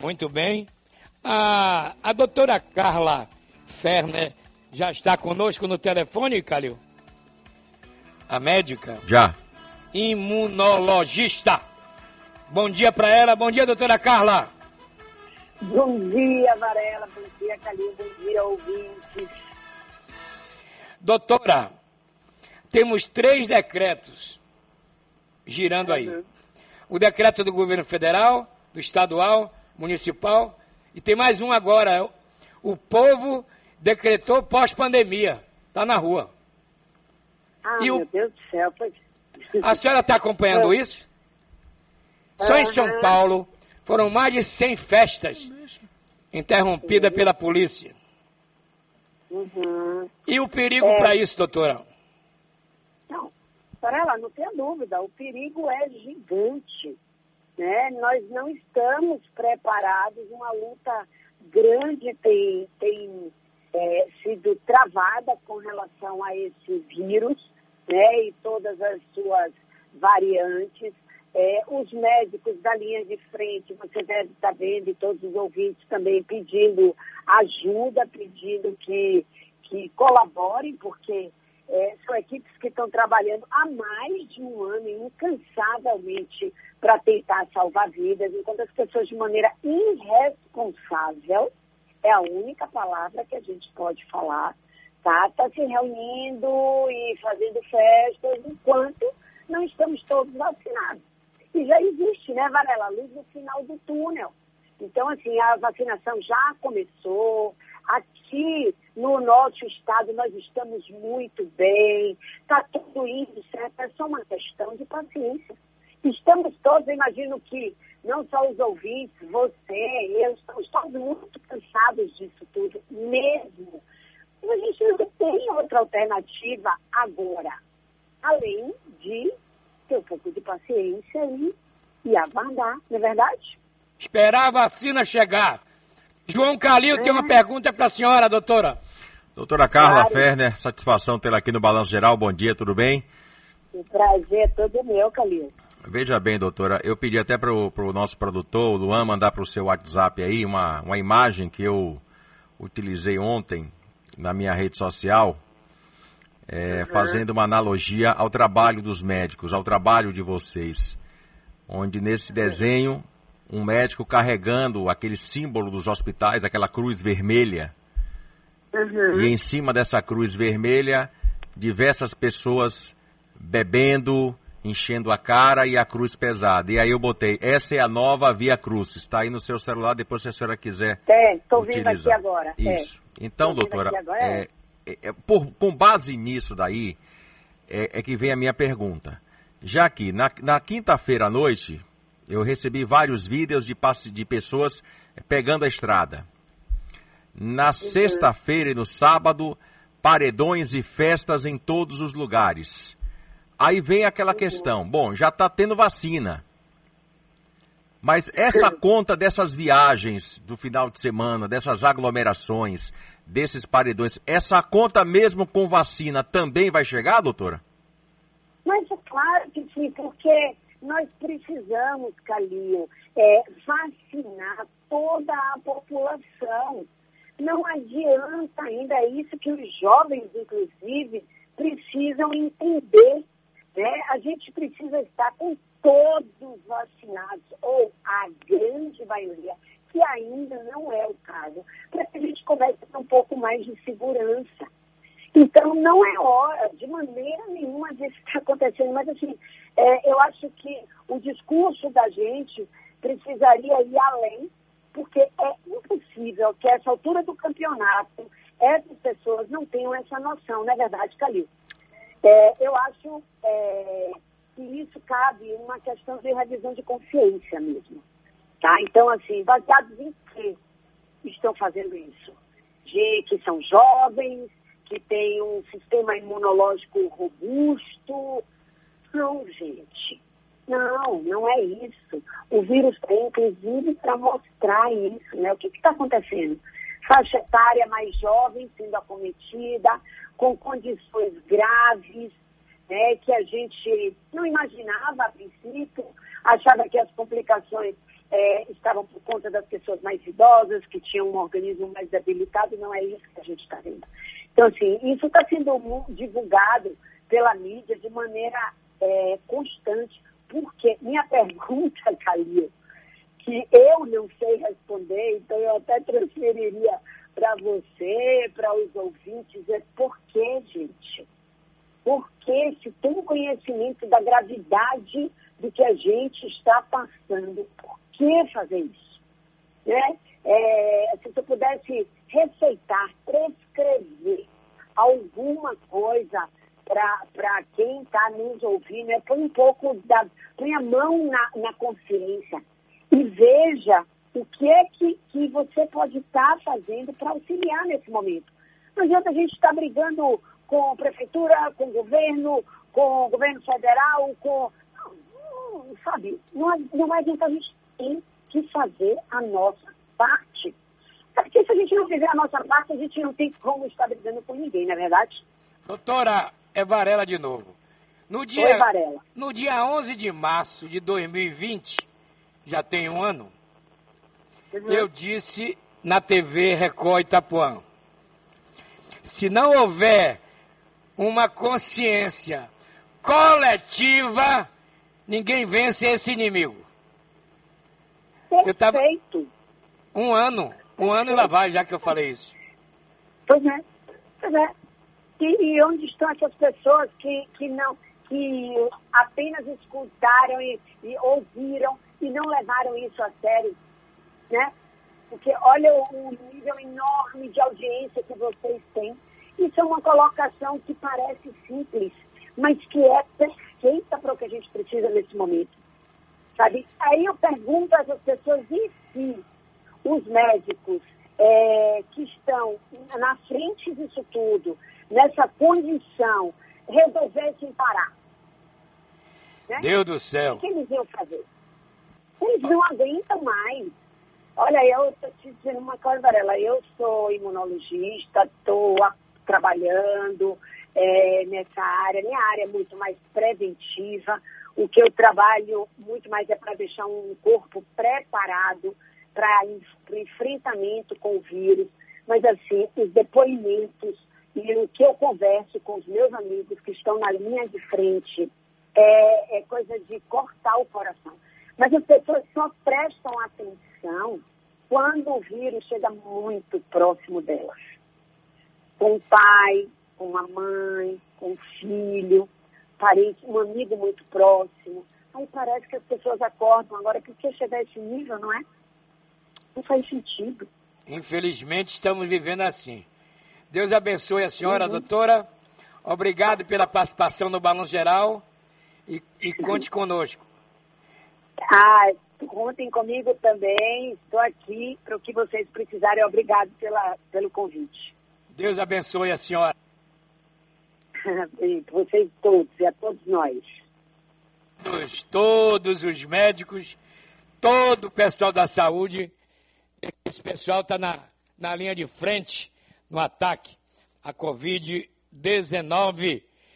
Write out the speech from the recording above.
Muito bem. A, a doutora Carla Ferner já está conosco no telefone, Calil? A médica? Já. Imunologista. Bom dia para ela. Bom dia, doutora Carla. Bom dia, Varela. Bom dia, Calil. Bom dia, ouvintes. Doutora, temos três decretos girando aí. Uhum. O decreto do governo federal, do estadual, municipal, e tem mais um agora. O povo decretou pós-pandemia. Está na rua. Ah, e meu o... Deus do céu. Pois... A senhora está acompanhando isso? Só em São Paulo foram mais de 100 festas interrompidas pela polícia. Uhum. E o perigo é... para isso, doutora? Não, para ela, não tenha dúvida, o perigo é gigante. Né? Nós não estamos preparados, uma luta grande tem, tem é, sido travada com relação a esse vírus né? e todas as suas variantes. É, os médicos da linha de frente, você deve estar vendo, e todos os ouvintes também pedindo ajuda, pedindo que, que colaborem, porque é, são equipes que estão trabalhando há mais de um ano incansavelmente para tentar salvar vidas, enquanto as pessoas de maneira irresponsável, é a única palavra que a gente pode falar, tá? Está se reunindo e fazendo festas enquanto não estamos todos vacinados. E já existe, né, Varela, luz no final do túnel. Então, assim, a vacinação já começou. Aqui no nosso estado nós estamos muito bem, está tudo indo certo, é só uma questão de paciência. Estamos todos, imagino que não só os ouvintes, você, eu, estamos todos muito cansados disso tudo, mesmo. A gente não tem outra alternativa agora, além de ter um pouco de paciência e, e aguardar, não é verdade? Esperar a vacina chegar. João Calil é. tem uma pergunta para a senhora, doutora. Doutora Carla claro. Ferner, satisfação tê-la aqui no Balanço Geral. Bom dia, tudo bem? O prazer é todo meu, Calil. Veja bem, doutora, eu pedi até para o nosso produtor, o Luan, mandar para o seu WhatsApp aí uma, uma imagem que eu utilizei ontem na minha rede social, é, uhum. fazendo uma analogia ao trabalho dos médicos, ao trabalho de vocês. Onde nesse desenho, um médico carregando aquele símbolo dos hospitais, aquela cruz vermelha, uhum. e em cima dessa cruz vermelha, diversas pessoas bebendo, enchendo a cara e a cruz pesada. E aí eu botei, essa é a nova Via Cruz. Está aí no seu celular, depois se a senhora quiser. É, estou vendo aqui agora. É. Isso. É. Então, doutora, é, é, é, por, com base nisso daí, é, é, que vem a minha pergunta. Já que na, na quinta-feira à noite, eu recebi vários vídeos de, de pessoas pegando a estrada. Na uhum. sexta-feira e no sábado, paredões e festas em todos os lugares. Aí vem aquela uhum. questão, bom, já está tendo vacina. Mas essa conta dessas viagens do final de semana, dessas aglomerações, desses paredões, essa conta mesmo com vacina também vai chegar, doutora? Mas é claro que sim, porque nós precisamos, Calil, é, vacinar toda a população. Não adianta ainda isso que os jovens, inclusive, precisam entender. Né? A gente precisa estar com todos vacinados, ou a grande maioria, que ainda não é o caso, para que a gente comece a ter um pouco mais de segurança. Então, não é hora, de maneira nenhuma, disso está acontecendo, mas assim, é, eu acho que o discurso da gente precisaria ir além, porque é impossível que a essa altura do campeonato essas pessoas não tenham essa noção, não é verdade, Calil? É, eu acho é, que isso cabe uma questão de revisão de consciência mesmo. Tá? Então, assim, baseados em que estão fazendo isso? De que são jovens, que têm um sistema imunológico robusto. Não, gente. Não, não é isso. O vírus tem, inclusive, para mostrar isso, né? O que está acontecendo? Faixa etária mais jovem sendo acometida, com condições graves, né, que a gente não imaginava a princípio, achava que as complicações é, estavam por conta das pessoas mais idosas, que tinham um organismo mais debilitado, não é isso que a gente está vendo. Então, assim, isso está sendo divulgado pela mídia de maneira é, constante, porque minha pergunta, Calil, que eu não sei responder, então eu até transferiria para você, para os ouvintes, é por que, gente? Por que se tem conhecimento da gravidade do que a gente está passando, por que fazer isso? Né? É, se você pudesse receitar, prescrever alguma coisa para quem está nos ouvindo, é põe um pouco da. põe a mão na, na consciência e veja o que é que, que você pode estar tá fazendo para auxiliar nesse momento. Não adianta a gente estar tá brigando com a prefeitura, com o governo, com o governo federal, com. Sabe, não, não adianta a gente tem que fazer a nossa parte. Porque se a gente não fizer a nossa parte, a gente não tem como estar brigando com ninguém, não é verdade? Doutora, é Varela de novo. No dia, Oi, Varela. No dia 11 de março de 2020, já tem um ano, uhum. eu disse na TV Record Itapuã, se não houver uma consciência coletiva, ninguém vence esse inimigo. Perfeito. Eu tava um ano, um ano e lá vai, já que eu falei isso. Pois é, pois é. E, e onde estão essas pessoas que, que não, que apenas escutaram e, e ouviram e não levaram isso a sério, né? Porque olha o, nível enorme de audiência que vocês têm. Isso é uma colocação que parece simples, mas que é perfeita para o que a gente precisa nesse momento. Sabe? Aí eu pergunto a essas pessoas, e se os médicos é, que estão na frente disso tudo, nessa condição, resolvessem parar? Né? Deus do céu! O que eles iam fazer? Eles não aguentam mais. Olha, eu estou te dizendo uma coisa, Varela, eu sou imunologista, estou trabalhando é, nessa área. Minha área é muito mais preventiva. O que eu trabalho muito mais é para deixar um corpo preparado para o enfrentamento com o vírus. Mas, assim, os depoimentos e o que eu converso com os meus amigos que estão na linha de frente é, é coisa de cortar o coração. Mas as pessoas só prestam atenção quando o vírus chega muito próximo delas. Com o pai, com a mãe, com o filho, parente, um amigo muito próximo. Aí parece que as pessoas acordam agora, que chegar a esse nível, não é? Não faz sentido. Infelizmente estamos vivendo assim. Deus abençoe a senhora, uhum. doutora. Obrigado pela participação no Balão Geral e, e conte conosco. Ah, contem comigo também. Estou aqui para o que vocês precisarem. Obrigado pela, pelo convite. Deus abençoe a senhora. vocês todos e a todos nós. Todos, todos os médicos, todo o pessoal da saúde. Esse pessoal está na, na linha de frente no ataque à Covid-19.